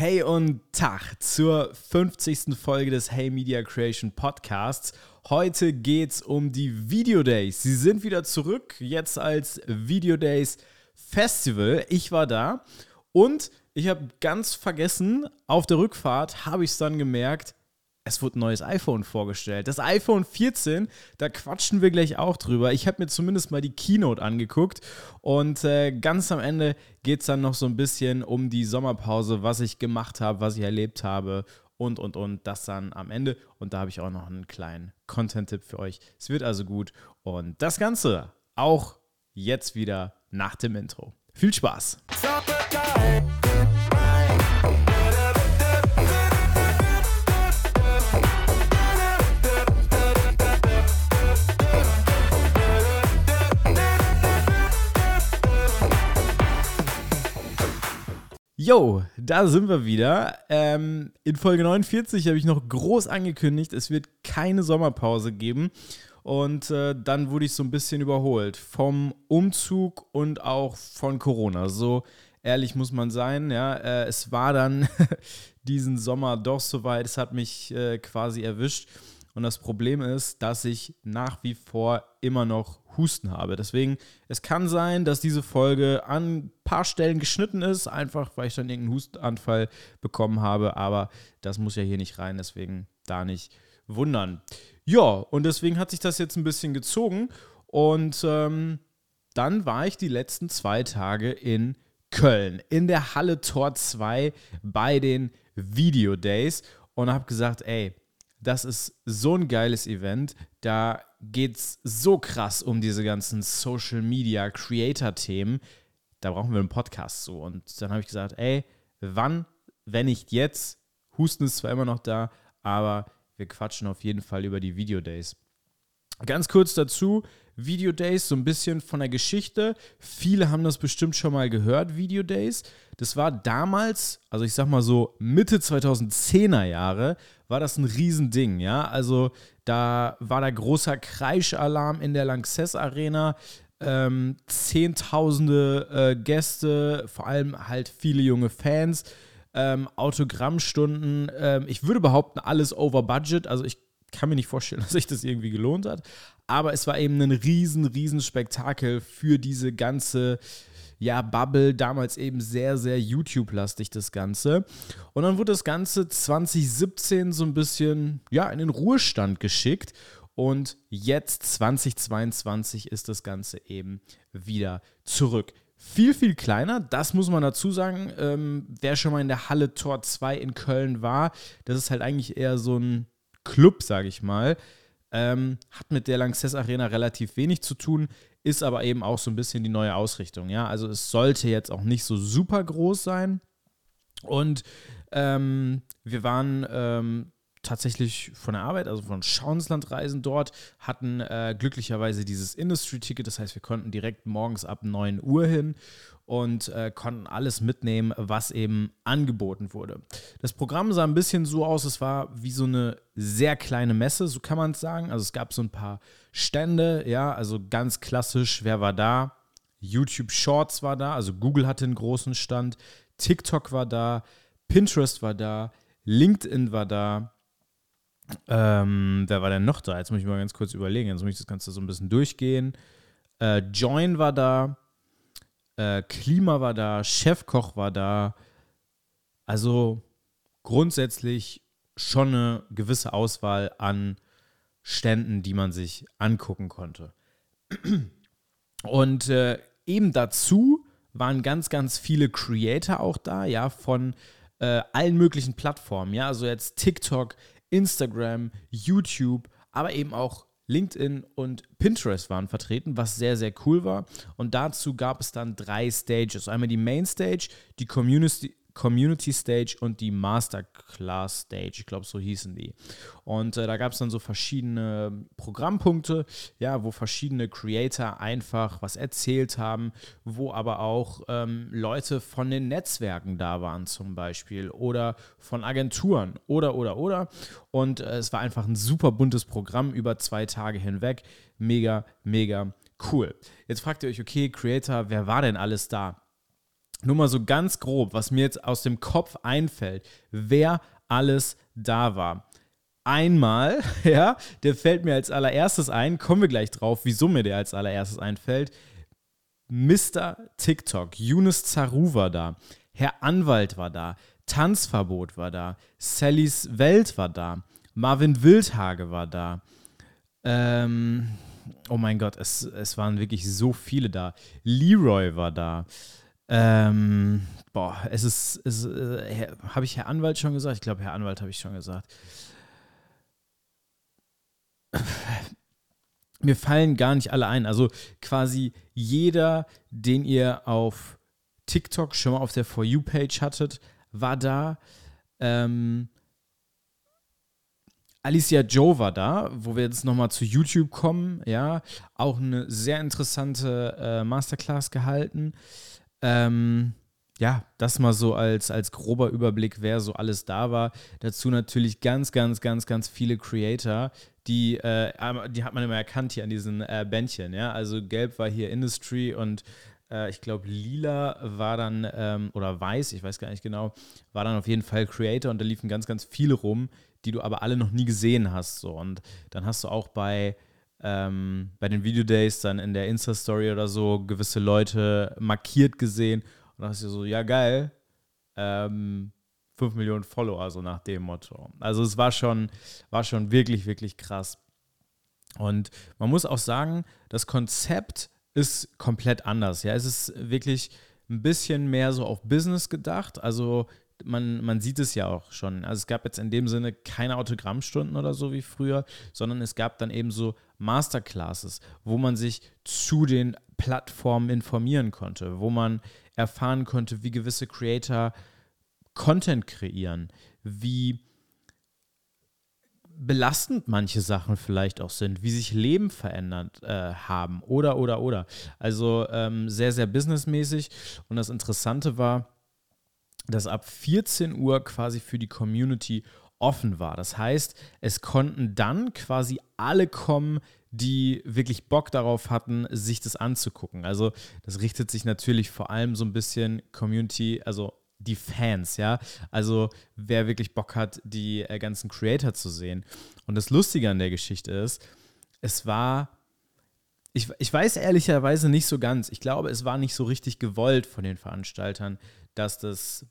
Hey und Tag zur 50. Folge des Hey Media Creation Podcasts. Heute geht's um die Video Days. Sie sind wieder zurück, jetzt als Video Days Festival. Ich war da und ich habe ganz vergessen, auf der Rückfahrt habe ich es dann gemerkt, es wurde ein neues iPhone vorgestellt. Das iPhone 14, da quatschen wir gleich auch drüber. Ich habe mir zumindest mal die Keynote angeguckt und äh, ganz am Ende geht es dann noch so ein bisschen um die Sommerpause, was ich gemacht habe, was ich erlebt habe und, und, und. Das dann am Ende. Und da habe ich auch noch einen kleinen Content-Tipp für euch. Es wird also gut. Und das Ganze auch jetzt wieder nach dem Intro. Viel Spaß! Jo, da sind wir wieder. Ähm, in Folge 49 habe ich noch groß angekündigt, es wird keine Sommerpause geben. Und äh, dann wurde ich so ein bisschen überholt vom Umzug und auch von Corona. So ehrlich muss man sein. Ja, äh, es war dann diesen Sommer doch soweit. Es hat mich äh, quasi erwischt. Und das Problem ist, dass ich nach wie vor immer noch Husten habe. Deswegen, es kann sein, dass diese Folge an ein paar Stellen geschnitten ist, einfach weil ich dann irgendeinen Hustenanfall bekommen habe. Aber das muss ja hier nicht rein, deswegen da nicht wundern. Ja, und deswegen hat sich das jetzt ein bisschen gezogen. Und ähm, dann war ich die letzten zwei Tage in Köln, in der Halle Tor 2 bei den Video Days und habe gesagt, ey, das ist so ein geiles Event. Da geht es so krass um diese ganzen Social Media Creator-Themen. Da brauchen wir einen Podcast so. Und dann habe ich gesagt, ey, wann, wenn nicht jetzt? Husten ist zwar immer noch da, aber wir quatschen auf jeden Fall über die Video Days. Ganz kurz dazu, Video Days, so ein bisschen von der Geschichte. Viele haben das bestimmt schon mal gehört, Video Days. Das war damals, also ich sag mal so Mitte 2010er Jahre, war das ein Riesending, ja. Also da war da großer Kreischalarm in der Lanxess Arena. Ähm, Zehntausende äh, Gäste, vor allem halt viele junge Fans, ähm, Autogrammstunden. Ähm, ich würde behaupten, alles over budget. Also ich kann mir nicht vorstellen, dass sich das irgendwie gelohnt hat. Aber es war eben ein riesen, riesen Spektakel für diese ganze ja, Bubble, damals eben sehr, sehr YouTube-lastig das Ganze. Und dann wurde das Ganze 2017 so ein bisschen, ja, in den Ruhestand geschickt. Und jetzt 2022 ist das Ganze eben wieder zurück. Viel, viel kleiner, das muss man dazu sagen. Ähm, wer schon mal in der Halle Tor 2 in Köln war, das ist halt eigentlich eher so ein Club, sage ich mal. Ähm, hat mit der Lanxess Arena relativ wenig zu tun, ist aber eben auch so ein bisschen die neue Ausrichtung. Ja, also es sollte jetzt auch nicht so super groß sein. Und ähm, wir waren ähm, tatsächlich von der Arbeit, also von Schauenslandreisen dort, hatten äh, glücklicherweise dieses Industry-Ticket. Das heißt, wir konnten direkt morgens ab 9 Uhr hin und äh, konnten alles mitnehmen, was eben angeboten wurde. Das Programm sah ein bisschen so aus, es war wie so eine sehr kleine Messe, so kann man es sagen. Also es gab so ein paar Stände, ja, also ganz klassisch, wer war da? YouTube Shorts war da, also Google hatte einen großen Stand, TikTok war da, Pinterest war da, LinkedIn war da. Ähm, wer war denn noch da? Jetzt muss ich mal ganz kurz überlegen. Jetzt muss ich das Ganze so ein bisschen durchgehen. Äh, Join war da. Äh, Klima war da, Chefkoch war da. Also grundsätzlich schon eine gewisse Auswahl an Ständen, die man sich angucken konnte. Und äh, eben dazu waren ganz, ganz viele Creator auch da, ja, von äh, allen möglichen Plattformen, ja, also jetzt TikTok, Instagram, YouTube, aber eben auch LinkedIn und Pinterest waren vertreten, was sehr, sehr cool war. Und dazu gab es dann drei Stages. Einmal die Main Stage, die Community, Community Stage und die Masterclass Stage. Ich glaube, so hießen die. Und äh, da gab es dann so verschiedene Programmpunkte, ja, wo verschiedene Creator einfach was erzählt haben, wo aber auch ähm, Leute von den Netzwerken da waren, zum Beispiel, oder von Agenturen, oder, oder, oder. Und äh, es war einfach ein super buntes Programm über zwei Tage hinweg. Mega, mega cool. Jetzt fragt ihr euch, okay, Creator, wer war denn alles da? Nur mal so ganz grob, was mir jetzt aus dem Kopf einfällt, wer alles da war. Einmal, ja, der fällt mir als allererstes ein, kommen wir gleich drauf, wieso mir der als allererstes einfällt. Mr. TikTok, Yunus Zaru war da, Herr Anwalt war da, Tanzverbot war da, Sallys Welt war da, Marvin Wildhage war da. Ähm, oh mein Gott, es, es waren wirklich so viele da. Leroy war da. Ähm, boah, es ist, es, äh, habe ich Herr Anwalt schon gesagt? Ich glaube, Herr Anwalt habe ich schon gesagt. Mir fallen gar nicht alle ein. Also quasi jeder, den ihr auf TikTok schon mal auf der For You-Page hattet, war da. Ähm, Alicia Joe war da, wo wir jetzt nochmal zu YouTube kommen, ja, auch eine sehr interessante äh, Masterclass gehalten. Ähm, ja, das mal so als, als grober Überblick, wer so alles da war. Dazu natürlich ganz, ganz, ganz, ganz viele Creator, die, äh, die hat man immer erkannt hier an diesen äh, Bändchen, ja. Also gelb war hier Industry und äh, ich glaube lila war dann, ähm, oder weiß, ich weiß gar nicht genau, war dann auf jeden Fall Creator und da liefen ganz, ganz viele rum, die du aber alle noch nie gesehen hast. So. Und dann hast du auch bei, ähm, bei den Videodays dann in der Insta-Story oder so gewisse Leute markiert gesehen und dann hast du so, ja geil, ähm, 5 Millionen Follower, so nach dem Motto. Also es war schon, war schon wirklich, wirklich krass. Und man muss auch sagen, das Konzept ist komplett anders. Ja, es ist wirklich ein bisschen mehr so auf Business gedacht. Also man, man sieht es ja auch schon. Also es gab jetzt in dem Sinne keine Autogrammstunden oder so wie früher, sondern es gab dann eben so Masterclasses, wo man sich zu den Plattformen informieren konnte, wo man erfahren konnte, wie gewisse Creator Content kreieren, wie belastend manche Sachen vielleicht auch sind, wie sich Leben verändert äh, haben oder, oder, oder. Also ähm, sehr, sehr businessmäßig. Und das Interessante war, dass ab 14 Uhr quasi für die Community offen war. Das heißt, es konnten dann quasi alle kommen, die wirklich Bock darauf hatten, sich das anzugucken. Also das richtet sich natürlich vor allem so ein bisschen Community, also die Fans, ja. Also wer wirklich Bock hat, die äh, ganzen Creator zu sehen. Und das Lustige an der Geschichte ist, es war, ich, ich weiß ehrlicherweise nicht so ganz, ich glaube, es war nicht so richtig gewollt von den Veranstaltern, dass das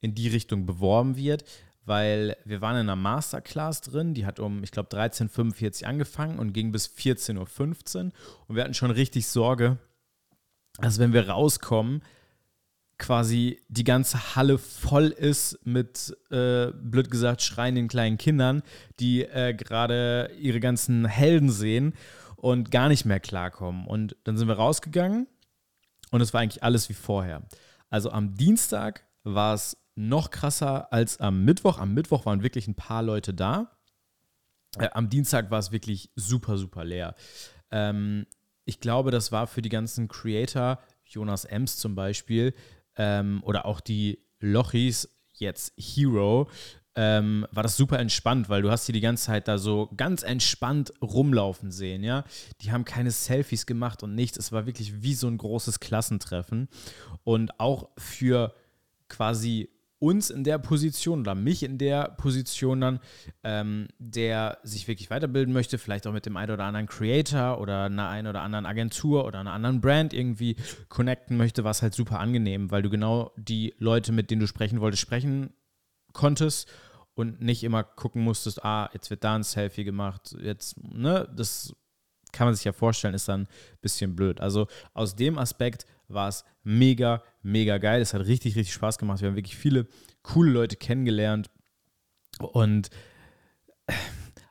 in die Richtung beworben wird, weil wir waren in einer Masterclass drin, die hat um, ich glaube, 13.45 Uhr angefangen und ging bis 14.15 Uhr. Und wir hatten schon richtig Sorge, dass wenn wir rauskommen, quasi die ganze Halle voll ist mit, äh, blöd gesagt, schreienden kleinen Kindern, die äh, gerade ihre ganzen Helden sehen und gar nicht mehr klarkommen. Und dann sind wir rausgegangen und es war eigentlich alles wie vorher. Also am Dienstag war es noch krasser als am Mittwoch. Am Mittwoch waren wirklich ein paar Leute da. Äh, am Dienstag war es wirklich super, super leer. Ähm, ich glaube, das war für die ganzen Creator, Jonas Ems zum Beispiel, ähm, oder auch die Lochis, jetzt Hero, ähm, war das super entspannt, weil du hast sie die ganze Zeit da so ganz entspannt rumlaufen sehen, ja. Die haben keine Selfies gemacht und nichts. Es war wirklich wie so ein großes Klassentreffen. Und auch für quasi uns in der Position oder mich in der Position dann, ähm, der sich wirklich weiterbilden möchte, vielleicht auch mit dem einen oder anderen Creator oder einer einen oder anderen Agentur oder einer anderen Brand irgendwie connecten möchte, war es halt super angenehm, weil du genau die Leute, mit denen du sprechen wolltest, sprechen konntest und nicht immer gucken musstest, ah, jetzt wird da ein Selfie gemacht, jetzt, ne, das kann man sich ja vorstellen, ist dann ein bisschen blöd. Also aus dem Aspekt war es mega, mega geil. Es hat richtig, richtig Spaß gemacht. Wir haben wirklich viele coole Leute kennengelernt. Und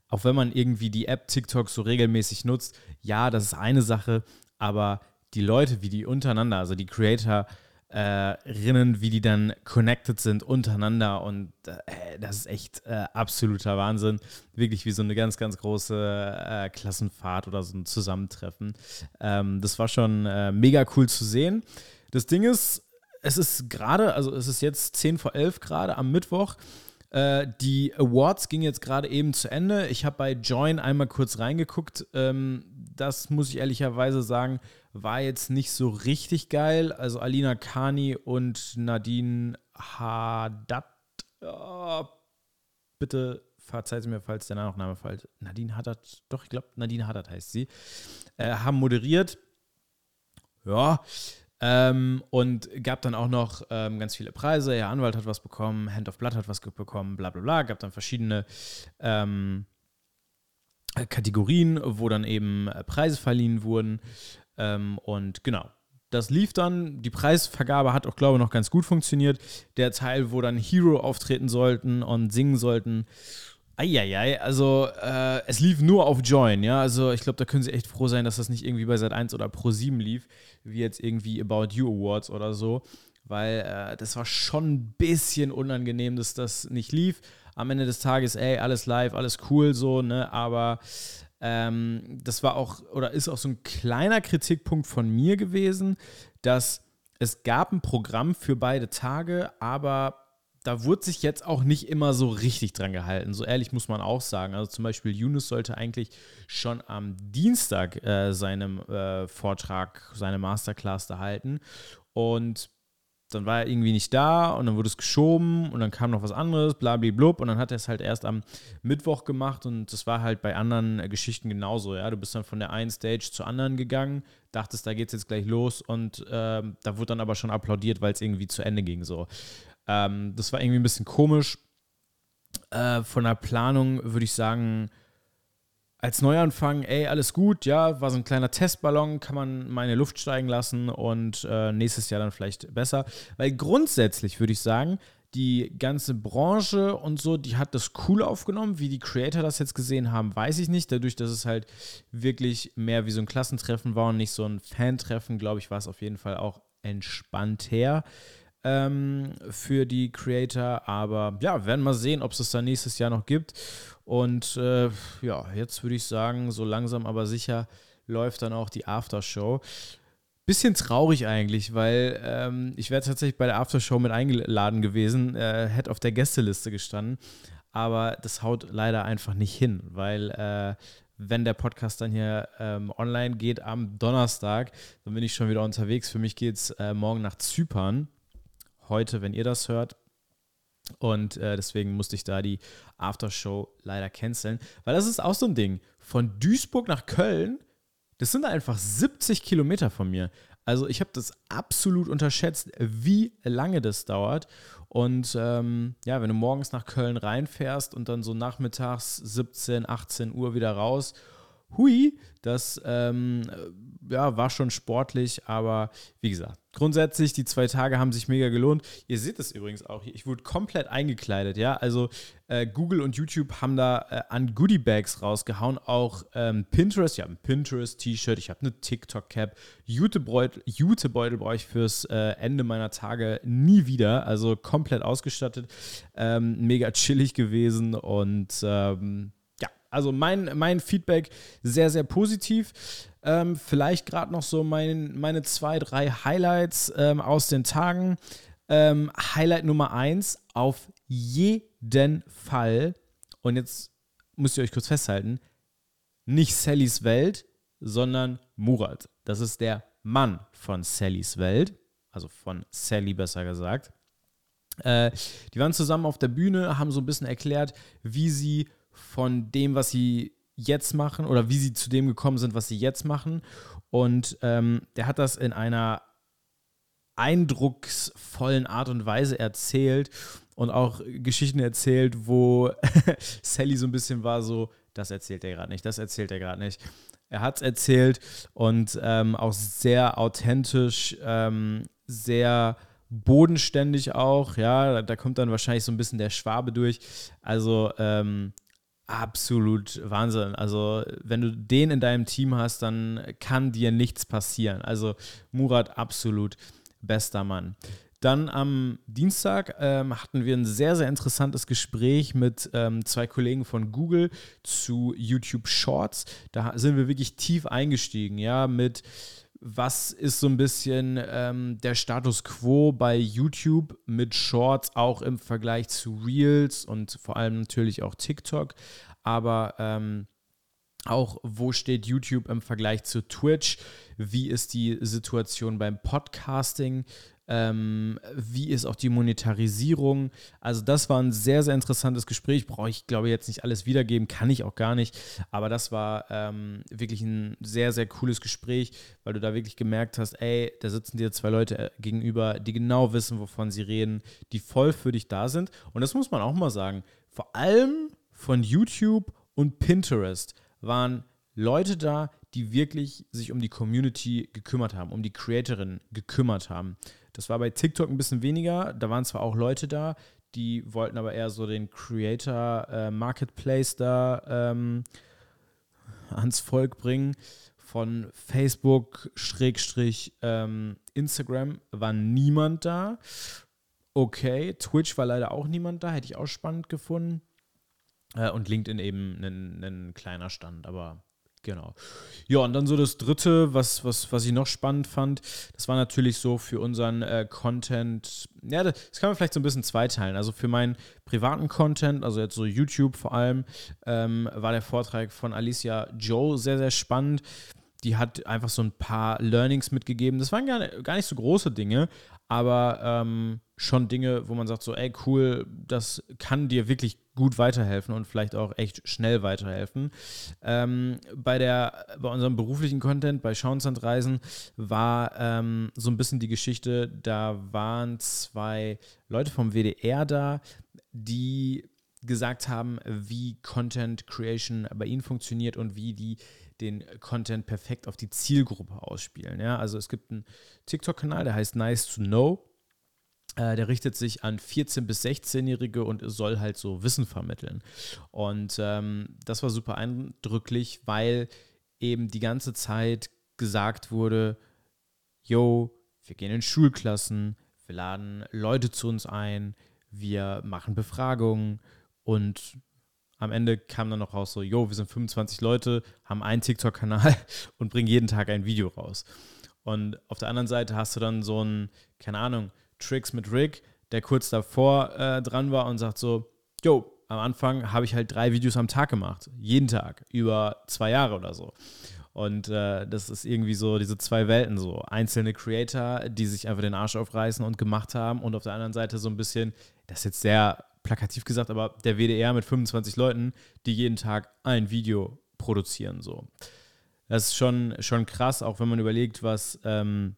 auch wenn man irgendwie die App TikTok so regelmäßig nutzt, ja, das ist eine Sache, aber die Leute, wie die untereinander, also die Creator, äh, Rinnen, wie die dann connected sind untereinander und äh, das ist echt äh, absoluter Wahnsinn. Wirklich wie so eine ganz, ganz große äh, Klassenfahrt oder so ein Zusammentreffen. Ähm, das war schon äh, mega cool zu sehen. Das Ding ist, es ist gerade, also es ist jetzt 10 vor 11 gerade am Mittwoch. Äh, die Awards gingen jetzt gerade eben zu Ende. Ich habe bei Join einmal kurz reingeguckt. Ähm, das muss ich ehrlicherweise sagen, war jetzt nicht so richtig geil. Also Alina Kani und Nadine Haddad, oh, bitte verzeiht mir, falls der Nachname falsch. Nadine Haddad, doch, ich glaube, Nadine Haddad heißt sie, äh, haben moderiert. Ja, ähm, und gab dann auch noch ähm, ganz viele Preise. Ihr Anwalt hat was bekommen, Hand of Blood hat was bekommen, bla bla bla. Gab dann verschiedene ähm, Kategorien, wo dann eben äh, Preise verliehen wurden. Ähm, und genau, das lief dann. Die Preisvergabe hat auch, glaube ich, noch ganz gut funktioniert. Der Teil, wo dann Hero auftreten sollten und singen sollten. Eieiei, also äh, es lief nur auf Join, ja. Also ich glaube, da können sie echt froh sein, dass das nicht irgendwie bei Sat1 oder Pro7 lief, wie jetzt irgendwie About You Awards oder so. Weil äh, das war schon ein bisschen unangenehm, dass das nicht lief am Ende des Tages, ey, alles live, alles cool so, ne? Aber ähm, das war auch oder ist auch so ein kleiner Kritikpunkt von mir gewesen, dass es gab ein Programm für beide Tage, aber da wurde sich jetzt auch nicht immer so richtig dran gehalten. So ehrlich muss man auch sagen. Also zum Beispiel Yunus sollte eigentlich schon am Dienstag äh, seinen äh, Vortrag, seine Masterclass da halten. Und dann war er irgendwie nicht da und dann wurde es geschoben und dann kam noch was anderes, blablablub und dann hat er es halt erst am Mittwoch gemacht und das war halt bei anderen äh, Geschichten genauso, ja, du bist dann von der einen Stage zur anderen gegangen, dachtest, da geht's jetzt gleich los und ähm, da wurde dann aber schon applaudiert, weil es irgendwie zu Ende ging, so. Ähm, das war irgendwie ein bisschen komisch. Äh, von der Planung würde ich sagen, als Neuanfang, ey, alles gut, ja, war so ein kleiner Testballon, kann man meine Luft steigen lassen und äh, nächstes Jahr dann vielleicht besser. Weil grundsätzlich würde ich sagen, die ganze Branche und so, die hat das cool aufgenommen. Wie die Creator das jetzt gesehen haben, weiß ich nicht. Dadurch, dass es halt wirklich mehr wie so ein Klassentreffen war und nicht so ein Fantreffen, glaube ich, war es auf jeden Fall auch entspannter ähm, für die Creator. Aber ja, werden mal sehen, ob es das dann nächstes Jahr noch gibt. Und äh, ja, jetzt würde ich sagen, so langsam aber sicher läuft dann auch die Aftershow. Bisschen traurig eigentlich, weil ähm, ich wäre tatsächlich bei der Aftershow mit eingeladen gewesen, äh, hätte auf der Gästeliste gestanden. Aber das haut leider einfach nicht hin, weil äh, wenn der Podcast dann hier ähm, online geht am Donnerstag, dann bin ich schon wieder unterwegs. Für mich geht es äh, morgen nach Zypern. Heute, wenn ihr das hört, und äh, deswegen musste ich da die Aftershow leider canceln. Weil das ist auch so ein Ding. Von Duisburg nach Köln, das sind einfach 70 Kilometer von mir. Also ich habe das absolut unterschätzt, wie lange das dauert. Und ähm, ja, wenn du morgens nach Köln reinfährst und dann so nachmittags 17, 18 Uhr wieder raus hui, das ähm, ja, war schon sportlich, aber wie gesagt, grundsätzlich, die zwei Tage haben sich mega gelohnt. Ihr seht es übrigens auch hier, ich wurde komplett eingekleidet, ja, also äh, Google und YouTube haben da äh, an Goodie-Bags rausgehauen, auch ähm, Pinterest, ich habe ein Pinterest-T-Shirt, ich habe eine TikTok-Cap, Jutebeutel, Jutebeutel brauche ich fürs äh, Ende meiner Tage nie wieder, also komplett ausgestattet, ähm, mega chillig gewesen und ähm, also mein, mein Feedback sehr, sehr positiv. Ähm, vielleicht gerade noch so mein, meine zwei, drei Highlights ähm, aus den Tagen. Ähm, Highlight Nummer eins, auf jeden Fall, und jetzt müsst ihr euch kurz festhalten, nicht Sallys Welt, sondern Murat. Das ist der Mann von Sallys Welt, also von Sally besser gesagt. Äh, die waren zusammen auf der Bühne, haben so ein bisschen erklärt, wie sie von dem, was sie jetzt machen oder wie sie zu dem gekommen sind, was sie jetzt machen. Und ähm, der hat das in einer eindrucksvollen Art und Weise erzählt und auch Geschichten erzählt, wo Sally so ein bisschen war so, das erzählt er gerade nicht, das erzählt er gerade nicht. Er hat es erzählt und ähm, auch sehr authentisch, ähm, sehr bodenständig auch, ja, da kommt dann wahrscheinlich so ein bisschen der Schwabe durch. Also ähm, absolut Wahnsinn. Also, wenn du den in deinem Team hast, dann kann dir nichts passieren. Also, Murat absolut bester Mann. Dann am Dienstag ähm, hatten wir ein sehr, sehr interessantes Gespräch mit ähm, zwei Kollegen von Google zu YouTube Shorts. Da sind wir wirklich tief eingestiegen, ja, mit was ist so ein bisschen ähm, der Status quo bei YouTube mit Shorts auch im Vergleich zu Reels und vor allem natürlich auch TikTok. Aber ähm, Auch wo steht YouTube im Vergleich zu Twitch? Wie ist die Situation beim Podcasting? Ähm, wie ist auch die Monetarisierung? Also das war ein sehr, sehr interessantes Gespräch. Brauche ich, glaube ich, jetzt nicht alles wiedergeben, kann ich auch gar nicht. Aber das war ähm, wirklich ein sehr, sehr cooles Gespräch, weil du da wirklich gemerkt hast, ey, da sitzen dir zwei Leute äh, gegenüber, die genau wissen, wovon sie reden, die voll für dich da sind. Und das muss man auch mal sagen. Vor allem von YouTube und Pinterest waren Leute da, die wirklich sich um die Community gekümmert haben, um die Creatorin gekümmert haben. Das war bei TikTok ein bisschen weniger. Da waren zwar auch Leute da, die wollten aber eher so den Creator äh, Marketplace da ähm, ans Volk bringen. Von Facebook Schrägstrich ähm, Instagram war niemand da. Okay, Twitch war leider auch niemand da, hätte ich auch spannend gefunden. Äh, und LinkedIn eben ein, ein kleiner Stand, aber Genau. Ja, und dann so das dritte, was, was, was ich noch spannend fand, das war natürlich so für unseren äh, Content, ja, das, kann man vielleicht so ein bisschen zweiteilen. Also für meinen privaten Content, also jetzt so YouTube vor allem, ähm, war der Vortrag von Alicia Joe sehr, sehr spannend. Die hat einfach so ein paar Learnings mitgegeben. Das waren gar, gar nicht so große Dinge, aber ähm, schon Dinge, wo man sagt so, ey, cool, das kann dir wirklich gut weiterhelfen und vielleicht auch echt schnell weiterhelfen. Ähm, bei, der, bei unserem beruflichen Content, bei Schauenslandreisen, war ähm, so ein bisschen die Geschichte, da waren zwei Leute vom WDR da, die gesagt haben, wie Content Creation bei ihnen funktioniert und wie die den Content perfekt auf die Zielgruppe ausspielen. Ja? Also es gibt einen TikTok-Kanal, der heißt Nice to Know. Äh, der richtet sich an 14- bis 16-Jährige und soll halt so Wissen vermitteln. Und ähm, das war super eindrücklich, weil eben die ganze Zeit gesagt wurde, yo, wir gehen in Schulklassen, wir laden Leute zu uns ein, wir machen Befragungen und am Ende kam dann noch raus so, yo, wir sind 25 Leute, haben einen TikTok-Kanal und bringen jeden Tag ein Video raus. Und auf der anderen Seite hast du dann so ein, keine Ahnung, Tricks mit Rick, der kurz davor äh, dran war und sagt so, yo, am Anfang habe ich halt drei Videos am Tag gemacht, jeden Tag, über zwei Jahre oder so. Und äh, das ist irgendwie so diese zwei Welten so. Einzelne Creator, die sich einfach den Arsch aufreißen und gemacht haben und auf der anderen Seite so ein bisschen, das ist jetzt sehr plakativ gesagt, aber der WDR mit 25 Leuten, die jeden Tag ein Video produzieren so. Das ist schon, schon krass, auch wenn man überlegt, was ähm,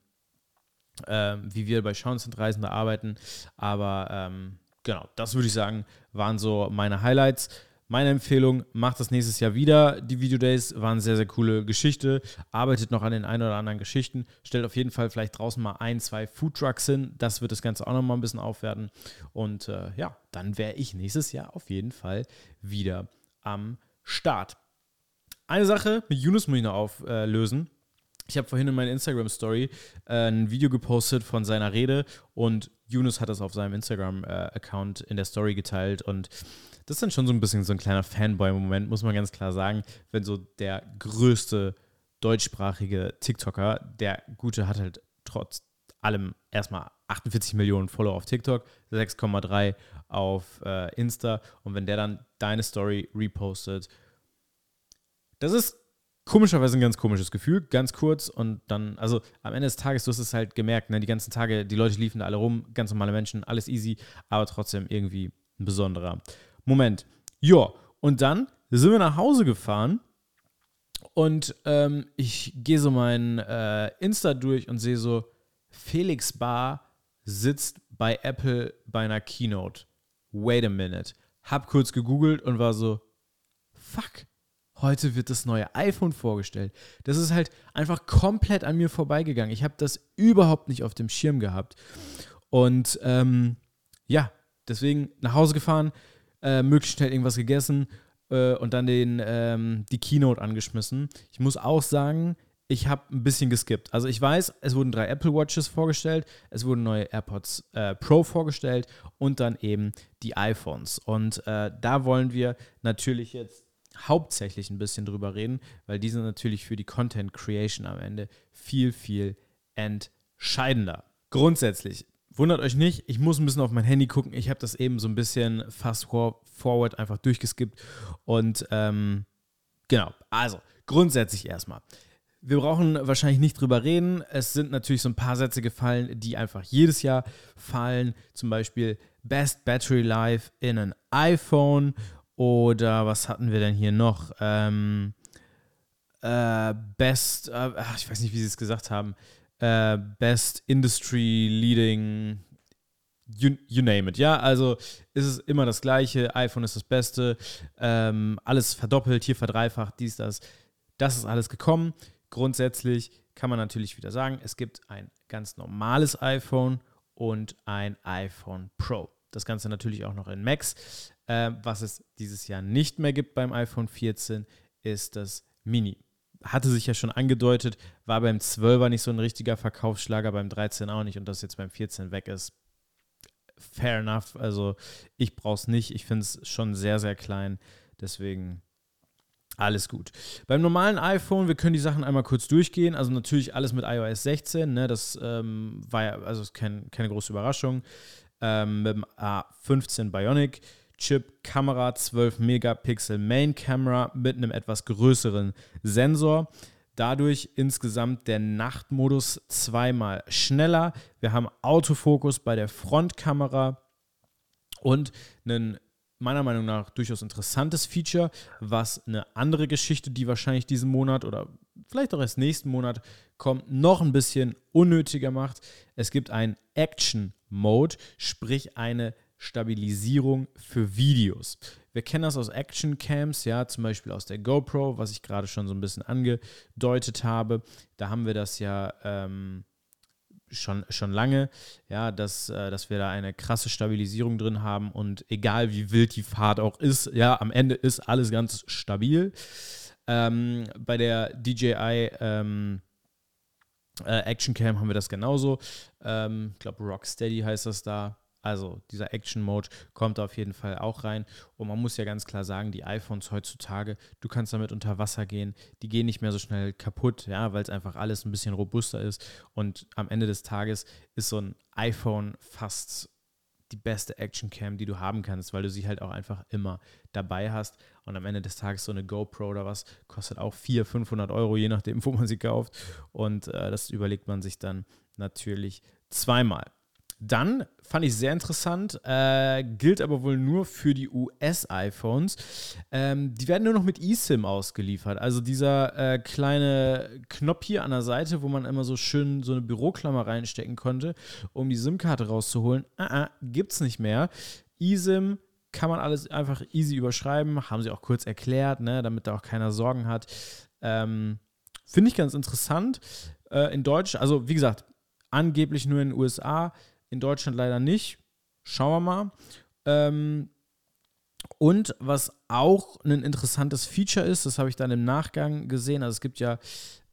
ähm, wie wir bei Schauenzenreisende arbeiten. Aber ähm, genau, das würde ich sagen, waren so meine Highlights. Meine Empfehlung, macht das nächstes Jahr wieder. Die Video Days waren sehr, sehr coole Geschichte. Arbeitet noch an den ein oder anderen Geschichten. Stellt auf jeden Fall vielleicht draußen mal ein, zwei Food Trucks hin. Das wird das Ganze auch nochmal ein bisschen aufwerten. Und äh, ja, dann wäre ich nächstes Jahr auf jeden Fall wieder am Start. Eine Sache mit Yunus muss ich noch auflösen. Ich habe vorhin in meiner Instagram-Story äh, ein Video gepostet von seiner Rede und Yunus hat das auf seinem Instagram-Account in der Story geteilt und das ist dann schon so ein bisschen so ein kleiner Fanboy-Moment, muss man ganz klar sagen, wenn so der größte deutschsprachige TikToker, der Gute hat halt trotz allem erstmal 48 Millionen Follower auf TikTok, 6,3 auf äh, Insta und wenn der dann deine Story repostet, das ist komischerweise ein ganz komisches Gefühl, ganz kurz und dann, also am Ende des Tages, du hast es halt gemerkt, ne, die ganzen Tage, die Leute liefen da alle rum, ganz normale Menschen, alles easy, aber trotzdem irgendwie ein besonderer Moment. Ja, und dann sind wir nach Hause gefahren und ähm, ich gehe so mein äh, Insta durch und sehe so, Felix Bar sitzt bei Apple bei einer Keynote. Wait a minute. Hab kurz gegoogelt und war so, fuck, heute wird das neue iPhone vorgestellt. Das ist halt einfach komplett an mir vorbeigegangen. Ich habe das überhaupt nicht auf dem Schirm gehabt. Und ähm, ja, deswegen nach Hause gefahren, äh, möglichst schnell irgendwas gegessen äh, und dann den, ähm, die Keynote angeschmissen. Ich muss auch sagen, ich habe ein bisschen geskippt. Also ich weiß, es wurden drei Apple Watches vorgestellt, es wurden neue AirPods äh, Pro vorgestellt und dann eben die iPhones. Und äh, da wollen wir natürlich jetzt hauptsächlich ein bisschen drüber reden, weil die sind natürlich für die Content Creation am Ende viel, viel entscheidender. Grundsätzlich, wundert euch nicht, ich muss ein bisschen auf mein Handy gucken. Ich habe das eben so ein bisschen fast forward einfach durchgeskippt und ähm, Genau, also grundsätzlich erstmal. Wir brauchen wahrscheinlich nicht drüber reden. Es sind natürlich so ein paar Sätze gefallen, die einfach jedes Jahr fallen. Zum Beispiel Best Battery Life in ein iPhone. Oder was hatten wir denn hier noch? Ähm, äh, Best, äh, ich weiß nicht, wie sie es gesagt haben. Äh, Best Industry Leading You, you, name it, ja. Also ist es immer das Gleiche. iPhone ist das Beste. Ähm, alles verdoppelt, hier verdreifacht, dies, das. Das ist alles gekommen. Grundsätzlich kann man natürlich wieder sagen, es gibt ein ganz normales iPhone und ein iPhone Pro. Das Ganze natürlich auch noch in Max. Äh, was es dieses Jahr nicht mehr gibt beim iPhone 14, ist das Mini. Hatte sich ja schon angedeutet, war beim 12er nicht so ein richtiger Verkaufsschlager, beim 13 auch nicht und das jetzt beim 14 weg ist, fair enough. Also ich brauche es nicht. Ich finde es schon sehr, sehr klein. Deswegen alles gut. Beim normalen iPhone, wir können die Sachen einmal kurz durchgehen. Also natürlich alles mit iOS 16. Ne? Das ähm, war ja, also kein, keine große Überraschung. Ähm, mit dem A15 Bionic. Chip, Kamera, 12 Megapixel Main Camera mit einem etwas größeren Sensor. Dadurch insgesamt der Nachtmodus zweimal schneller. Wir haben Autofokus bei der Frontkamera und ein meiner Meinung nach durchaus interessantes Feature, was eine andere Geschichte, die wahrscheinlich diesen Monat oder vielleicht auch erst nächsten Monat kommt, noch ein bisschen unnötiger macht. Es gibt einen Action Mode, sprich eine Stabilisierung für Videos. Wir kennen das aus Action Cams, ja, zum Beispiel aus der GoPro, was ich gerade schon so ein bisschen angedeutet habe. Da haben wir das ja ähm, schon, schon lange, ja, dass, äh, dass wir da eine krasse Stabilisierung drin haben und egal wie wild die Fahrt auch ist, ja, am Ende ist alles ganz stabil. Ähm, bei der DJI ähm, äh, Action Cam haben wir das genauso. Ähm, ich glaube, Rocksteady heißt das da. Also dieser Action-Mode kommt auf jeden Fall auch rein. Und man muss ja ganz klar sagen, die iPhones heutzutage, du kannst damit unter Wasser gehen, die gehen nicht mehr so schnell kaputt, ja, weil es einfach alles ein bisschen robuster ist. Und am Ende des Tages ist so ein iPhone fast die beste Action-Cam, die du haben kannst, weil du sie halt auch einfach immer dabei hast. Und am Ende des Tages so eine GoPro oder was kostet auch 400, 500 Euro, je nachdem, wo man sie kauft. Und äh, das überlegt man sich dann natürlich zweimal. Dann fand ich sehr interessant, äh, gilt aber wohl nur für die US-iPhones. Ähm, die werden nur noch mit eSIM ausgeliefert. Also dieser äh, kleine Knopf hier an der Seite, wo man immer so schön so eine Büroklammer reinstecken konnte, um die SIM-Karte rauszuholen, uh -uh, gibt es nicht mehr. eSIM kann man alles einfach easy überschreiben, haben sie auch kurz erklärt, ne, damit da auch keiner Sorgen hat. Ähm, Finde ich ganz interessant. Äh, in Deutsch, also wie gesagt, angeblich nur in den USA in Deutschland leider nicht. Schauen wir mal. Ähm, und was auch ein interessantes Feature ist, das habe ich dann im Nachgang gesehen. Also es gibt ja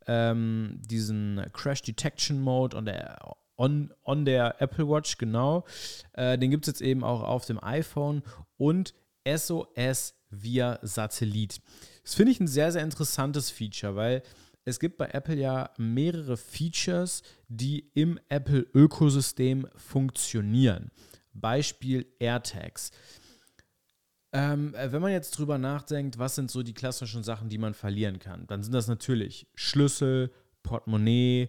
ähm, diesen Crash Detection Mode on der, on, on der Apple Watch, genau. Äh, den gibt es jetzt eben auch auf dem iPhone und SOS via Satellit. Das finde ich ein sehr, sehr interessantes Feature, weil es gibt bei Apple ja mehrere Features, die im Apple-Ökosystem funktionieren. Beispiel AirTags. Ähm, äh, wenn man jetzt drüber nachdenkt, was sind so die klassischen Sachen, die man verlieren kann, dann sind das natürlich Schlüssel, Portemonnaie. Äh,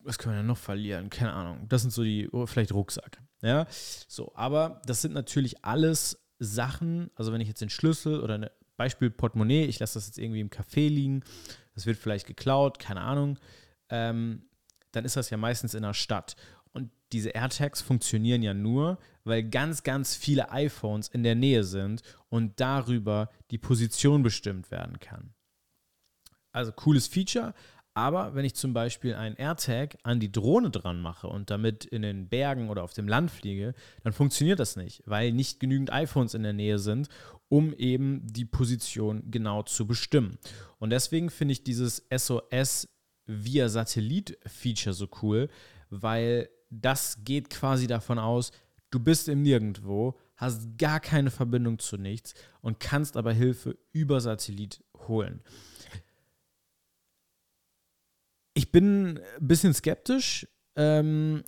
was können wir denn noch verlieren? Keine Ahnung. Das sind so die, oh, vielleicht Rucksack. Ja, so, aber das sind natürlich alles Sachen, also wenn ich jetzt den Schlüssel oder eine Beispiel Portemonnaie, ich lasse das jetzt irgendwie im Café liegen, das wird vielleicht geklaut, keine Ahnung, ähm, dann ist das ja meistens in der Stadt. Und diese AirTags funktionieren ja nur, weil ganz, ganz viele iPhones in der Nähe sind und darüber die Position bestimmt werden kann. Also cooles Feature, aber wenn ich zum Beispiel einen AirTag an die Drohne dran mache und damit in den Bergen oder auf dem Land fliege, dann funktioniert das nicht, weil nicht genügend iPhones in der Nähe sind, um eben die Position genau zu bestimmen. Und deswegen finde ich dieses SOS via Satellit-Feature so cool, weil das geht quasi davon aus, du bist im Nirgendwo, hast gar keine Verbindung zu nichts und kannst aber Hilfe über Satellit holen. Ich bin ein bisschen skeptisch. Ähm,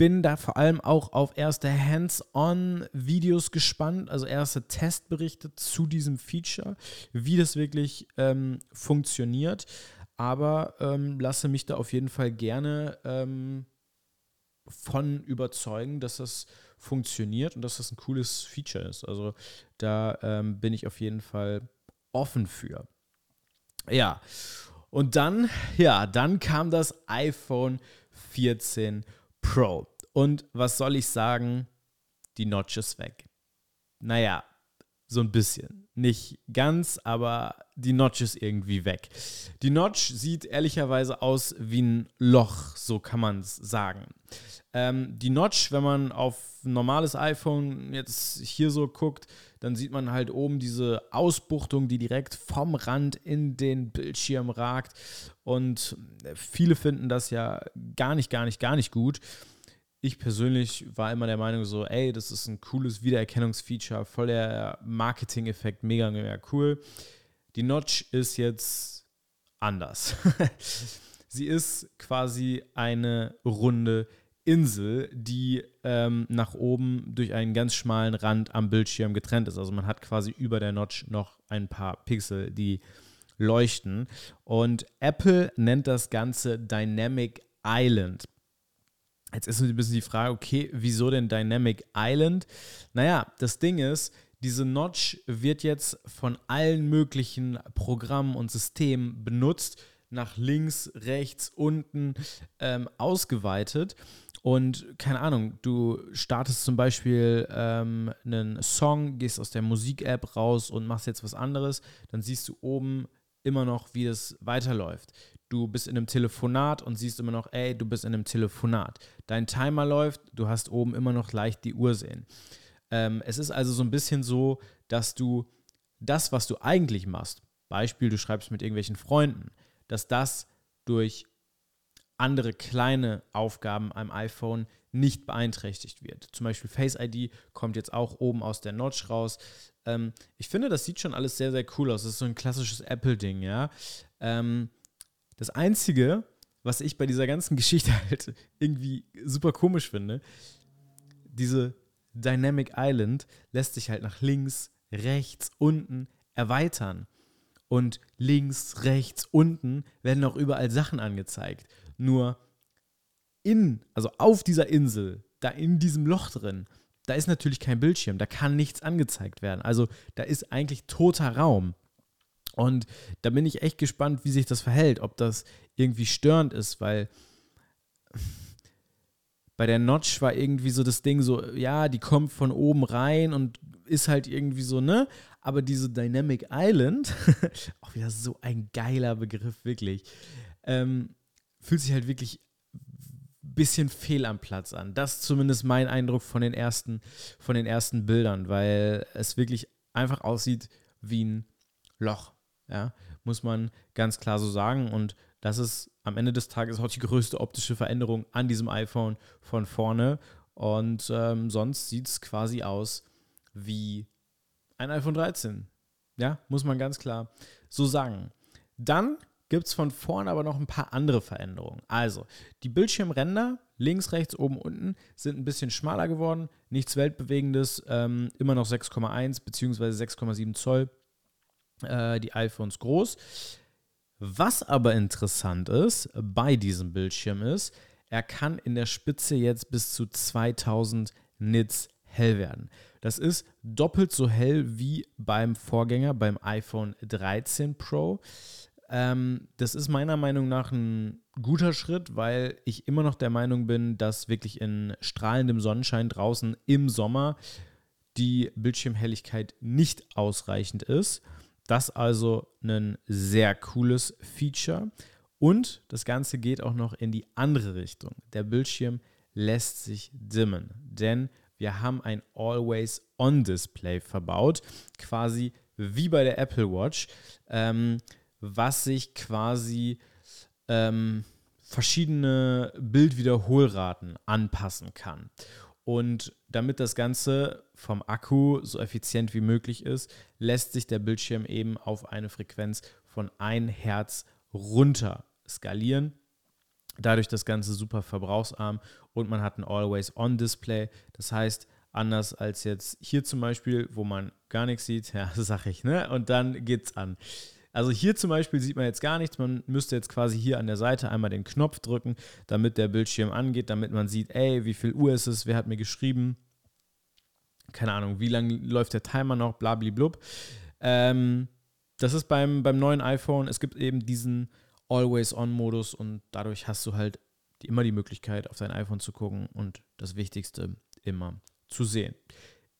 bin da vor allem auch auf erste Hands-on-Videos gespannt, also erste Testberichte zu diesem Feature, wie das wirklich ähm, funktioniert. Aber ähm, lasse mich da auf jeden Fall gerne ähm, von überzeugen, dass das funktioniert und dass das ein cooles Feature ist. Also da ähm, bin ich auf jeden Fall offen für. Ja, und dann, ja, dann kam das iPhone 14 Pro. Und was soll ich sagen? Die Notch ist weg. Naja, so ein bisschen. Nicht ganz, aber die Notch ist irgendwie weg. Die Notch sieht ehrlicherweise aus wie ein Loch, so kann man es sagen. Ähm, die Notch, wenn man auf normales iPhone jetzt hier so guckt, dann sieht man halt oben diese Ausbuchtung, die direkt vom Rand in den Bildschirm ragt. Und viele finden das ja gar nicht, gar nicht, gar nicht gut ich persönlich war immer der Meinung so, ey, das ist ein cooles Wiedererkennungsfeature, voll der Marketing-Effekt, mega, mega cool. Die Notch ist jetzt anders. Sie ist quasi eine runde Insel, die ähm, nach oben durch einen ganz schmalen Rand am Bildschirm getrennt ist. Also man hat quasi über der Notch noch ein paar Pixel, die leuchten. Und Apple nennt das Ganze Dynamic Island. Jetzt ist ein bisschen die Frage, okay, wieso denn Dynamic Island? Naja, das Ding ist, diese Notch wird jetzt von allen möglichen Programmen und Systemen benutzt, nach links, rechts, unten ähm, ausgeweitet. Und keine Ahnung, du startest zum Beispiel ähm, einen Song, gehst aus der Musik-App raus und machst jetzt was anderes, dann siehst du oben immer noch, wie es weiterläuft du bist in einem Telefonat und siehst immer noch, ey, du bist in einem Telefonat. Dein Timer läuft, du hast oben immer noch leicht die Uhr sehen. Ähm, es ist also so ein bisschen so, dass du das, was du eigentlich machst, Beispiel, du schreibst mit irgendwelchen Freunden, dass das durch andere kleine Aufgaben am iPhone nicht beeinträchtigt wird. Zum Beispiel Face ID kommt jetzt auch oben aus der Notch raus. Ähm, ich finde, das sieht schon alles sehr, sehr cool aus. Das ist so ein klassisches Apple-Ding, ja. Ähm, das Einzige, was ich bei dieser ganzen Geschichte halt irgendwie super komisch finde, diese Dynamic Island lässt sich halt nach links, rechts, unten erweitern. Und links, rechts, unten werden auch überall Sachen angezeigt. Nur in, also auf dieser Insel, da in diesem Loch drin, da ist natürlich kein Bildschirm, da kann nichts angezeigt werden. Also da ist eigentlich toter Raum. Und da bin ich echt gespannt, wie sich das verhält, ob das irgendwie störend ist, weil bei der Notch war irgendwie so das Ding so, ja, die kommt von oben rein und ist halt irgendwie so, ne? Aber diese Dynamic Island, auch wieder so ein geiler Begriff, wirklich, ähm, fühlt sich halt wirklich bisschen fehl am Platz an. Das ist zumindest mein Eindruck von den ersten, von den ersten Bildern, weil es wirklich einfach aussieht wie ein Loch. Ja, muss man ganz klar so sagen. Und das ist am Ende des Tages auch die größte optische Veränderung an diesem iPhone von vorne. Und ähm, sonst sieht es quasi aus wie ein iPhone 13. Ja, muss man ganz klar so sagen. Dann gibt es von vorne aber noch ein paar andere Veränderungen. Also, die Bildschirmränder links, rechts, oben, unten sind ein bisschen schmaler geworden. Nichts Weltbewegendes, ähm, immer noch 6,1 bzw. 6,7 Zoll äh, die iPhones groß. Was aber interessant ist bei diesem Bildschirm ist, er kann in der Spitze jetzt bis zu 2000 Nits hell werden. Das ist doppelt so hell wie beim Vorgänger, beim iPhone 13 Pro. Ähm, das ist meiner Meinung nach ein guter Schritt, weil ich immer noch der Meinung bin, dass wirklich in strahlendem Sonnenschein draußen im Sommer die Bildschirmhelligkeit nicht ausreichend ist. Das also ein sehr cooles Feature. Und das Ganze geht auch noch in die andere Richtung. Der Bildschirm lässt sich dimmen, denn wir haben ein Always-On-Display verbaut, quasi wie bei der Apple Watch, ähm, was sich quasi ähm, verschiedene Bildwiederholraten anpassen kann. Und damit das Ganze vom Akku so effizient wie möglich ist, lässt sich der Bildschirm eben auf eine Frequenz von 1 Hertz runter skalieren. Dadurch das Ganze super verbrauchsarm und man hat ein Always-On-Display. Das heißt, anders als jetzt hier zum Beispiel, wo man gar nichts sieht, ja, sag ich, ne? Und dann geht's an. Also hier zum Beispiel sieht man jetzt gar nichts. Man müsste jetzt quasi hier an der Seite einmal den Knopf drücken, damit der Bildschirm angeht, damit man sieht, ey, wie viel Uhr ist es, wer hat mir geschrieben. Keine Ahnung, wie lange läuft der Timer noch, blablablub. Ähm, das ist beim, beim neuen iPhone, es gibt eben diesen Always-On-Modus und dadurch hast du halt immer die Möglichkeit, auf dein iPhone zu gucken und das Wichtigste immer zu sehen.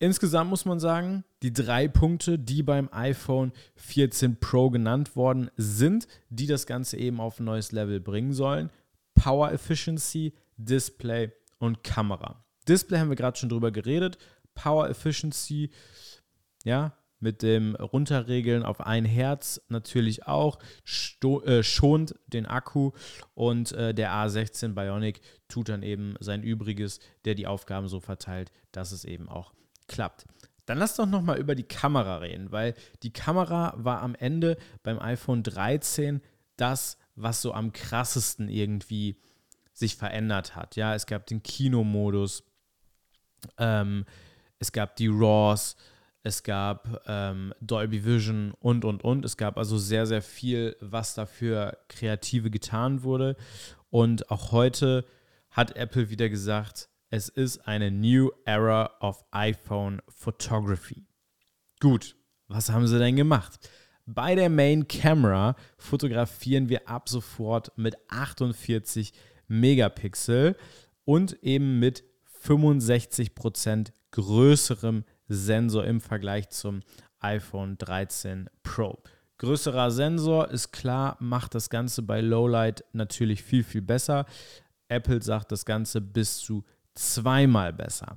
Insgesamt muss man sagen, die drei Punkte, die beim iPhone 14 Pro genannt worden sind, die das Ganze eben auf ein neues Level bringen sollen. Power Efficiency, Display und Kamera. Display haben wir gerade schon drüber geredet. Power Efficiency, ja, mit dem Runterregeln auf ein Herz natürlich auch, äh, schont den Akku und äh, der A16 Bionic tut dann eben sein Übriges, der die Aufgaben so verteilt, dass es eben auch klappt. Dann lass doch noch mal über die Kamera reden, weil die Kamera war am Ende beim iPhone 13 das, was so am krassesten irgendwie sich verändert hat. Ja, es gab den Kinomodus, ähm, es gab die RAWs, es gab ähm, Dolby Vision und, und, und. Es gab also sehr, sehr viel, was dafür Kreative getan wurde. Und auch heute hat Apple wieder gesagt, es ist eine New Era of iPhone Photography. Gut, was haben sie denn gemacht? Bei der Main Camera fotografieren wir ab sofort mit 48 Megapixel und eben mit 65% größerem Sensor im Vergleich zum iPhone 13 Pro. Größerer Sensor ist klar, macht das Ganze bei Lowlight natürlich viel, viel besser. Apple sagt das Ganze bis zu zweimal besser.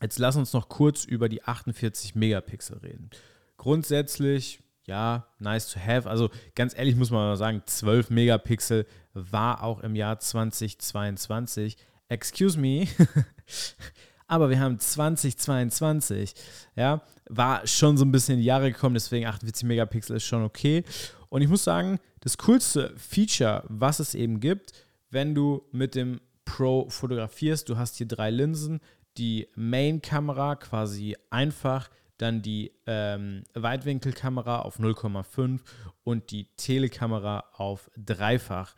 Jetzt lass uns noch kurz über die 48 Megapixel reden. Grundsätzlich, ja, nice to have. Also ganz ehrlich muss man mal sagen, 12 Megapixel war auch im Jahr 2022. Excuse me. aber wir haben 2022, ja, war schon so ein bisschen in die Jahre gekommen, deswegen 48 Megapixel ist schon okay. Und ich muss sagen, das coolste Feature, was es eben gibt, wenn du mit dem Pro fotografierst. Du hast hier drei Linsen, die Main-Kamera quasi einfach, dann die ähm, Weitwinkelkamera auf 0,5 und die Telekamera auf dreifach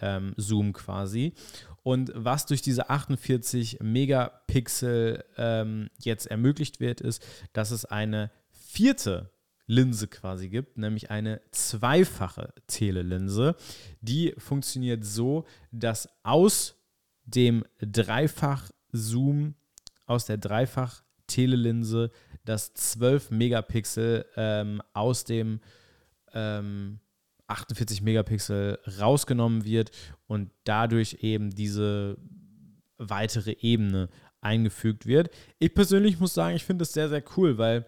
ähm, Zoom quasi. Und was durch diese 48 Megapixel ähm, jetzt ermöglicht wird, ist, dass es eine vierte Linse quasi gibt, nämlich eine zweifache Telelinse. Die funktioniert so, dass aus dem Dreifach-Zoom aus der Dreifach-Telelinse das 12 Megapixel ähm, aus dem ähm, 48 Megapixel rausgenommen wird und dadurch eben diese weitere Ebene eingefügt wird. Ich persönlich muss sagen, ich finde das sehr, sehr cool, weil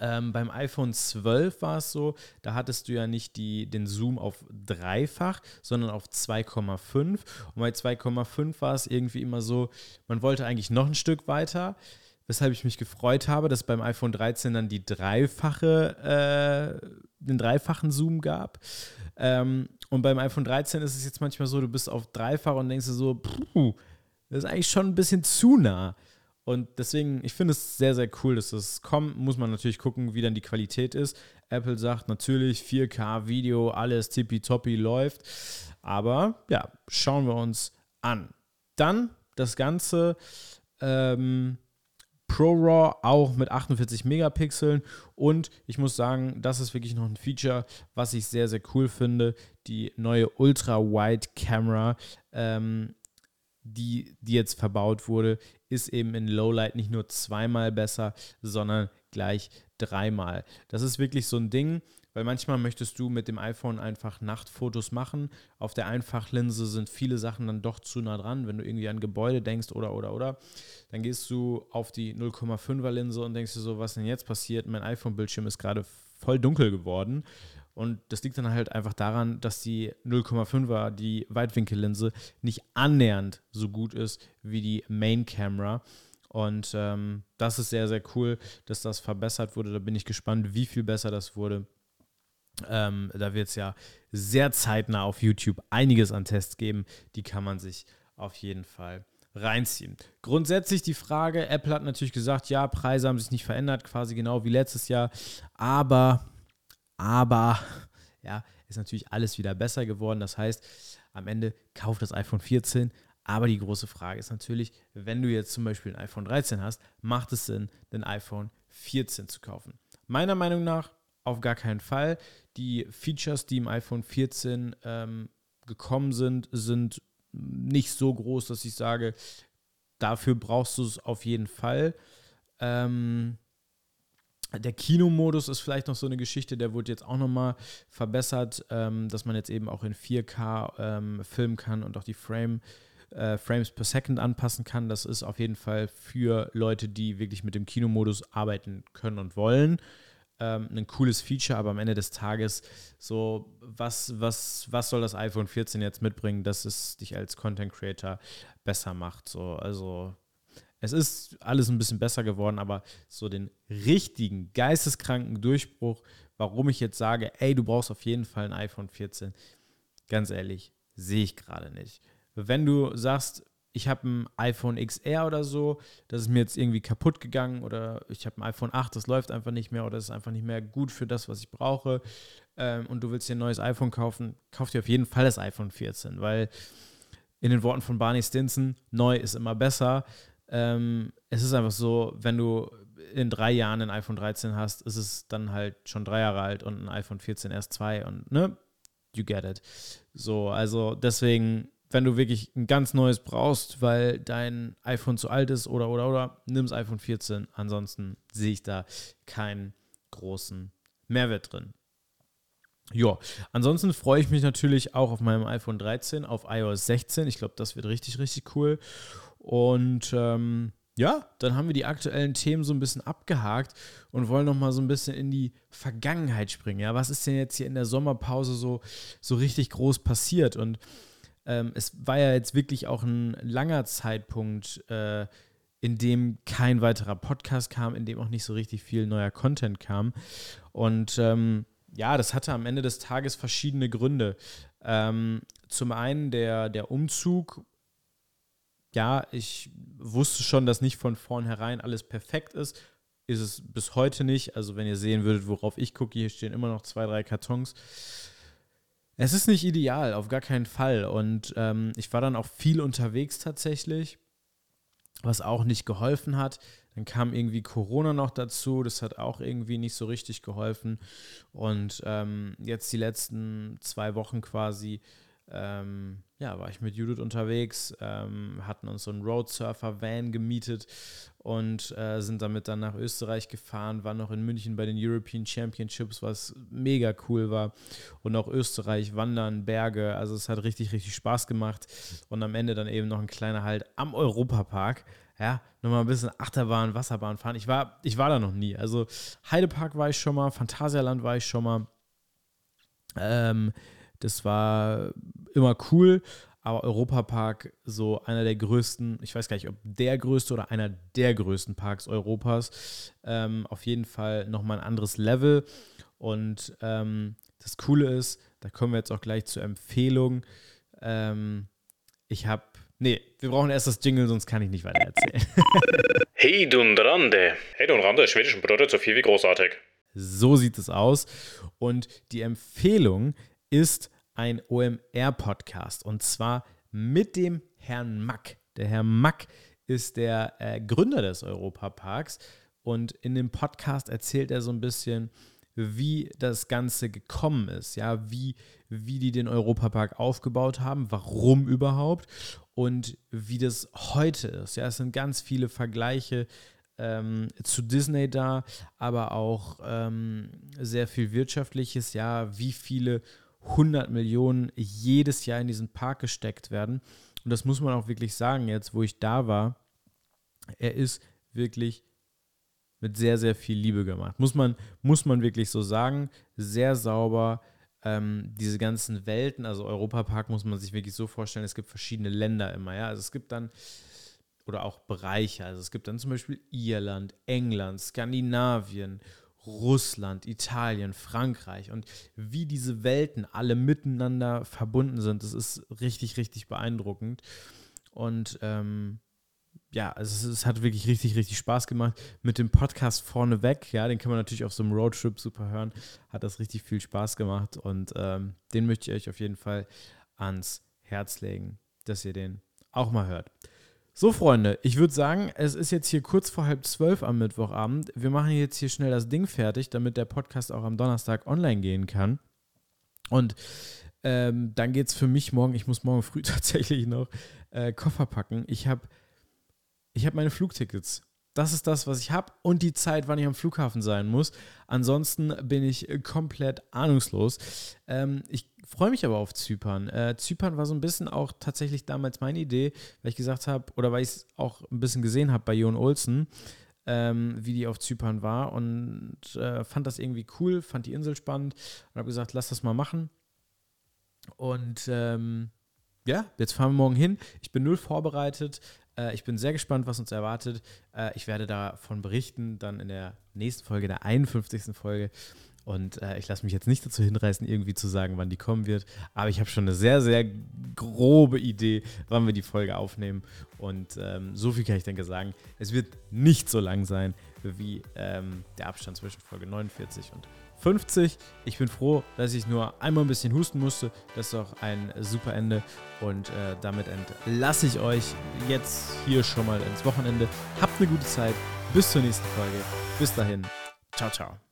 ähm, beim iPhone 12 war es so, da hattest du ja nicht die, den Zoom auf dreifach, sondern auf 2,5. Und bei 2,5 war es irgendwie immer so, man wollte eigentlich noch ein Stück weiter, weshalb ich mich gefreut habe, dass beim iPhone 13 dann die dreifache, äh, den dreifachen Zoom gab. Ähm, und beim iPhone 13 ist es jetzt manchmal so, du bist auf dreifach und denkst dir so, puh, das ist eigentlich schon ein bisschen zu nah. Und deswegen, ich finde es sehr, sehr cool, dass das kommt. Muss man natürlich gucken, wie dann die Qualität ist. Apple sagt natürlich 4K Video, alles tippitoppi läuft. Aber ja, schauen wir uns an. Dann das Ganze ähm, ProRAW auch mit 48 Megapixeln. Und ich muss sagen, das ist wirklich noch ein Feature, was ich sehr, sehr cool finde. Die neue Ultra-Wide-Camera. Ähm, die, die jetzt verbaut wurde, ist eben in Lowlight nicht nur zweimal besser, sondern gleich dreimal. Das ist wirklich so ein Ding, weil manchmal möchtest du mit dem iPhone einfach Nachtfotos machen. Auf der Einfachlinse sind viele Sachen dann doch zu nah dran. Wenn du irgendwie an Gebäude denkst oder, oder, oder, dann gehst du auf die 0,5er Linse und denkst dir so, was denn jetzt passiert? Mein iPhone-Bildschirm ist gerade voll dunkel geworden. Und das liegt dann halt einfach daran, dass die 0,5er, die Weitwinkellinse, nicht annähernd so gut ist wie die Main Camera. Und ähm, das ist sehr, sehr cool, dass das verbessert wurde. Da bin ich gespannt, wie viel besser das wurde. Ähm, da wird es ja sehr zeitnah auf YouTube einiges an Tests geben. Die kann man sich auf jeden Fall reinziehen. Grundsätzlich die Frage, Apple hat natürlich gesagt, ja, Preise haben sich nicht verändert, quasi genau wie letztes Jahr, aber, aber, ja, ist natürlich alles wieder besser geworden. Das heißt, am Ende kauft das iPhone 14, aber die große Frage ist natürlich, wenn du jetzt zum Beispiel ein iPhone 13 hast, macht es Sinn, ein iPhone 14 zu kaufen? Meiner Meinung nach auf gar keinen Fall. Die Features, die im iPhone 14 ähm, gekommen sind, sind nicht so groß, dass ich sage, dafür brauchst du es auf jeden Fall. Ähm, der Kinomodus ist vielleicht noch so eine Geschichte, der wurde jetzt auch nochmal verbessert, ähm, dass man jetzt eben auch in 4K ähm, filmen kann und auch die Frame, äh, Frames per Second anpassen kann. Das ist auf jeden Fall für Leute, die wirklich mit dem Kinomodus arbeiten können und wollen ähm, ein cooles Feature, aber am Ende des Tages so, was, was, was soll das iPhone 14 jetzt mitbringen, dass es dich als Content Creator besser macht? So, also es ist alles ein bisschen besser geworden, aber so den richtigen, geisteskranken Durchbruch, warum ich jetzt sage, ey, du brauchst auf jeden Fall ein iPhone 14, ganz ehrlich, sehe ich gerade nicht. Wenn du sagst, ich habe ein iPhone XR oder so, das ist mir jetzt irgendwie kaputt gegangen oder ich habe ein iPhone 8, das läuft einfach nicht mehr oder ist einfach nicht mehr gut für das, was ich brauche ähm, und du willst dir ein neues iPhone kaufen, kauf dir auf jeden Fall das iPhone 14, weil in den Worten von Barney Stinson, neu ist immer besser. Ähm, es ist einfach so, wenn du in drei Jahren ein iPhone 13 hast, ist es dann halt schon drei Jahre alt und ein iPhone 14 erst zwei und ne, you get it. So, also deswegen wenn du wirklich ein ganz neues brauchst, weil dein iPhone zu alt ist oder oder oder, nimm das iPhone 14. Ansonsten sehe ich da keinen großen Mehrwert drin. Ja, ansonsten freue ich mich natürlich auch auf meinem iPhone 13, auf iOS 16. Ich glaube, das wird richtig, richtig cool. Und ähm, ja, dann haben wir die aktuellen Themen so ein bisschen abgehakt und wollen noch mal so ein bisschen in die Vergangenheit springen. Ja, was ist denn jetzt hier in der Sommerpause so, so richtig groß passiert? Und ähm, es war ja jetzt wirklich auch ein langer Zeitpunkt, äh, in dem kein weiterer Podcast kam, in dem auch nicht so richtig viel neuer Content kam. Und ähm, ja, das hatte am Ende des Tages verschiedene Gründe. Ähm, zum einen der, der Umzug. Ja, ich wusste schon, dass nicht von vornherein alles perfekt ist. Ist es bis heute nicht. Also, wenn ihr sehen würdet, worauf ich gucke, hier stehen immer noch zwei, drei Kartons. Es ist nicht ideal, auf gar keinen Fall. Und ähm, ich war dann auch viel unterwegs tatsächlich, was auch nicht geholfen hat. Dann kam irgendwie Corona noch dazu, das hat auch irgendwie nicht so richtig geholfen. Und ähm, jetzt die letzten zwei Wochen quasi ähm, ja, war ich mit Judith unterwegs, ähm, hatten uns so einen Roadsurfer-Van gemietet und äh, sind damit dann nach Österreich gefahren, waren noch in München bei den European Championships, was mega cool war. Und auch Österreich, Wandern, Berge, also es hat richtig, richtig Spaß gemacht. Und am Ende dann eben noch ein kleiner Halt am Europapark. Ja, nochmal ein bisschen Achterbahn, Wasserbahn fahren. Ich war, ich war da noch nie. Also Heidepark war ich schon mal, Phantasialand war ich schon mal. Ähm, das war immer cool, aber Europapark so einer der größten, ich weiß gar nicht, ob der größte oder einer der größten Parks Europas. Ähm, auf jeden Fall nochmal ein anderes Level. Und ähm, das Coole ist, da kommen wir jetzt auch gleich zur Empfehlung. Ähm, ich habe, nee, wir brauchen erst das Jingle, sonst kann ich nicht weiter erzählen. hey Dunrande. Hey Dunrande, schwedischen bedeutet so viel wie großartig. So sieht es aus. Und die Empfehlung ist ein OMR-Podcast und zwar mit dem Herrn Mack. Der Herr Mack ist der äh, Gründer des Europaparks und in dem Podcast erzählt er so ein bisschen, wie das Ganze gekommen ist, ja, wie, wie die den Europapark aufgebaut haben, warum überhaupt und wie das heute ist. Ja, es sind ganz viele Vergleiche ähm, zu Disney da, aber auch ähm, sehr viel Wirtschaftliches, ja, wie viele 100 Millionen jedes Jahr in diesen Park gesteckt werden. Und das muss man auch wirklich sagen, jetzt wo ich da war, er ist wirklich mit sehr, sehr viel Liebe gemacht. Muss man, muss man wirklich so sagen. Sehr sauber. Ähm, diese ganzen Welten, also Europapark muss man sich wirklich so vorstellen, es gibt verschiedene Länder immer, ja. Also es gibt dann, oder auch Bereiche, also es gibt dann zum Beispiel Irland, England, Skandinavien, Russland, Italien, Frankreich und wie diese Welten alle miteinander verbunden sind. Das ist richtig, richtig beeindruckend. Und ähm, ja, also es, es, hat wirklich richtig, richtig Spaß gemacht. Mit dem Podcast vorneweg, ja, den kann man natürlich auf so einem Roadtrip super hören. Hat das richtig viel Spaß gemacht und ähm, den möchte ich euch auf jeden Fall ans Herz legen, dass ihr den auch mal hört. So, Freunde, ich würde sagen, es ist jetzt hier kurz vor halb zwölf am Mittwochabend. Wir machen jetzt hier schnell das Ding fertig, damit der Podcast auch am Donnerstag online gehen kann. Und ähm, dann geht es für mich morgen, ich muss morgen früh tatsächlich noch äh, Koffer packen. Ich habe ich hab meine Flugtickets. Das ist das, was ich habe und die Zeit, wann ich am Flughafen sein muss. Ansonsten bin ich komplett ahnungslos. Ähm, ich freue mich aber auf Zypern. Äh, Zypern war so ein bisschen auch tatsächlich damals meine Idee, weil ich gesagt habe, oder weil ich es auch ein bisschen gesehen habe bei Jon Olsen, ähm, wie die auf Zypern war und äh, fand das irgendwie cool, fand die Insel spannend und habe gesagt, lass das mal machen. Und ähm, ja, jetzt fahren wir morgen hin. Ich bin null vorbereitet. Äh, ich bin sehr gespannt, was uns erwartet. Äh, ich werde davon berichten, dann in der nächsten Folge, der 51. Folge. Und äh, ich lasse mich jetzt nicht dazu hinreißen, irgendwie zu sagen, wann die kommen wird. Aber ich habe schon eine sehr, sehr grobe Idee, wann wir die Folge aufnehmen. Und ähm, so viel kann ich denke sagen. Es wird nicht so lang sein wie ähm, der Abstand zwischen Folge 49 und 50. Ich bin froh, dass ich nur einmal ein bisschen husten musste. Das ist doch ein super Ende. Und äh, damit entlasse ich euch jetzt hier schon mal ins Wochenende. Habt eine gute Zeit. Bis zur nächsten Folge. Bis dahin. Ciao, ciao.